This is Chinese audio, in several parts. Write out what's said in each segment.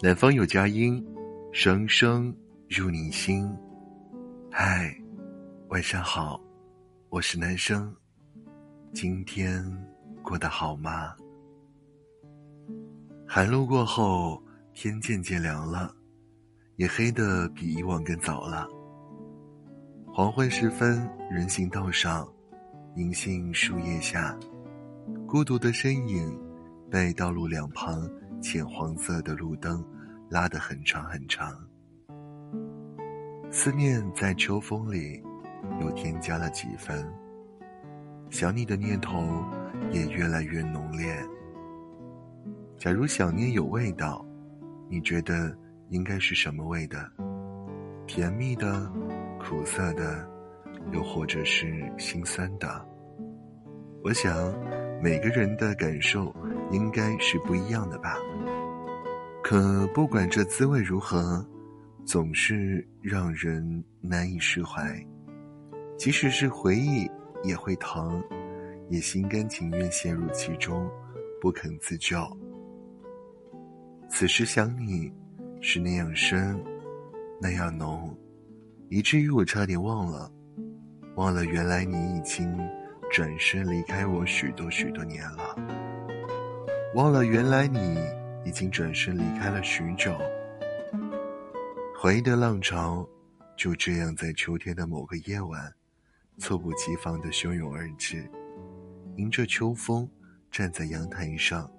南方有佳音，声声入你心。嗨，晚上好，我是男生。今天过得好吗？寒露过后，天渐渐凉了，也黑得比以往更早了。黄昏时分，人行道上，银杏树叶下，孤独的身影被道路两旁。浅黄色的路灯拉得很长很长，思念在秋风里又添加了几分，想你的念头也越来越浓烈。假如想念有味道，你觉得应该是什么味的？甜蜜的、苦涩的，又或者是心酸的？我想，每个人的感受。应该是不一样的吧。可不管这滋味如何，总是让人难以释怀。即使是回忆，也会疼，也心甘情愿陷入其中，不肯自救。此时想你，是那样深，那样浓，以至于我差点忘了，忘了原来你已经转身离开我许多许多年了。忘了，原来你已经转身离开了许久。回忆的浪潮就这样在秋天的某个夜晚，猝不及防的汹涌而至。迎着秋风，站在阳台上，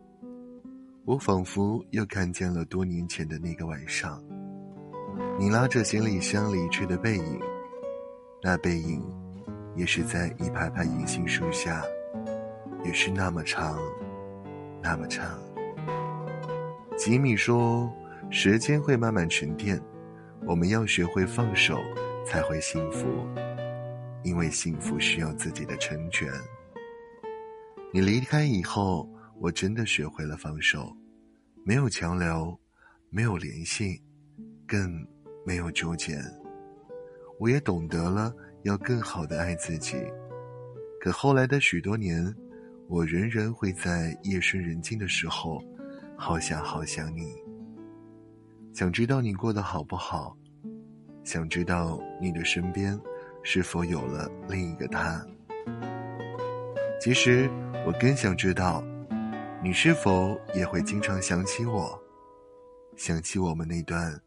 我仿佛又看见了多年前的那个晚上。你拉着行李箱离去的背影，那背影，也是在一排排银杏树下，也是那么长。那么长。吉米说：“时间会慢慢沉淀，我们要学会放手，才会幸福。因为幸福需要自己的成全。”你离开以后，我真的学会了放手，没有强留，没有联系，更没有纠结。我也懂得了要更好的爱自己。可后来的许多年。我仍然会在夜深人静的时候，好想好想你。想知道你过得好不好，想知道你的身边是否有了另一个他。其实我更想知道，你是否也会经常想起我，想起我们那段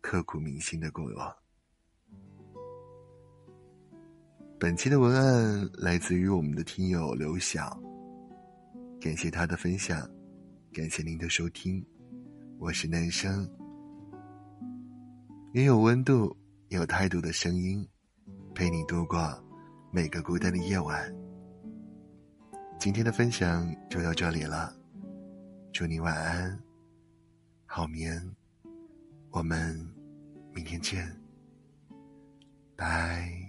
刻骨铭心的过往。本期的文案来自于我们的听友刘晓。感谢他的分享，感谢您的收听，我是男生，也有温度、有态度的声音，陪你度过每个孤单的夜晚。今天的分享就到这里了，祝你晚安，好眠，我们明天见，拜。